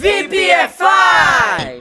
VPFI!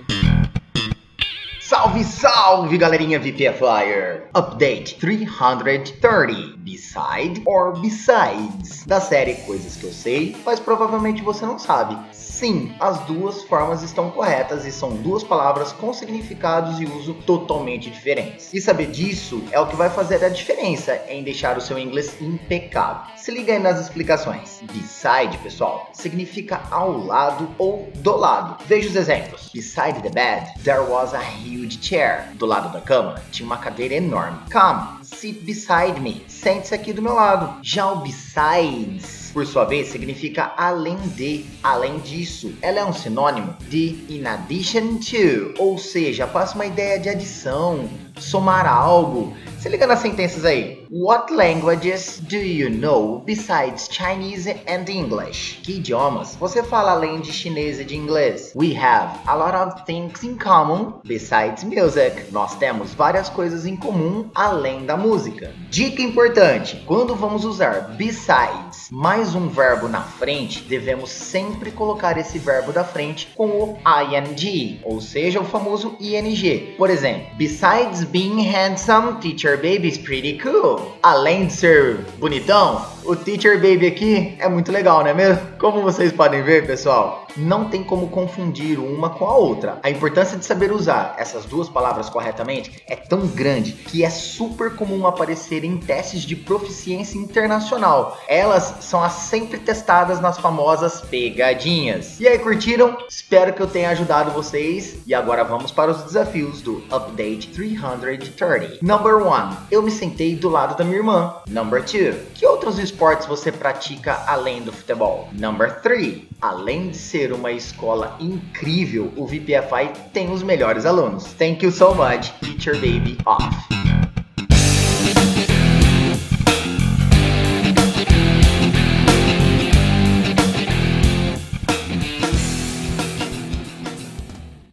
Salve, galerinha VPFire! Update 330 Beside or Besides da série Coisas que eu sei, mas provavelmente você não sabe. Sim, as duas formas estão corretas e são duas palavras com significados e uso totalmente diferentes. E saber disso é o que vai fazer a diferença em deixar o seu inglês impecável. Se liga aí nas explicações. Beside, pessoal, significa ao lado ou do lado. Veja os exemplos. Beside the bed, there was a huge chair. Do lado da cama, tinha uma cadeira enorme. Come, sit beside me. Sente-se aqui do meu lado. Já o besides por sua vez, significa além de, além disso. Ela é um sinônimo de in addition to, ou seja, passa uma ideia de adição, somar algo. Se liga nas sentenças aí. What languages do you know besides Chinese and English? Que idiomas você fala além de chinês e de inglês? We have a lot of things in common besides music. Nós temos várias coisas em comum além da música. Dica importante: quando vamos usar besides mais um verbo na frente, devemos sempre colocar esse verbo da frente com o ing, ou seja, o famoso ing. Por exemplo, besides being handsome, teacher baby is pretty cool. Além de ser bonitão, o Teacher Baby aqui é muito legal, não é mesmo? Como vocês podem ver, pessoal, não tem como confundir uma com a outra. A importância de saber usar essas duas palavras corretamente é tão grande que é super comum aparecer em testes de proficiência internacional. Elas são as sempre testadas nas famosas pegadinhas. E aí, curtiram? Espero que eu tenha ajudado vocês. E agora vamos para os desafios do Update 330. Number 1. Eu me sentei do lado da minha irmã. Number 2. Que outros esportes você pratica além do futebol? Number 3. Além de ser uma escola incrível, o VPFI tem os melhores alunos. Thank you so much, Teacher Baby Off.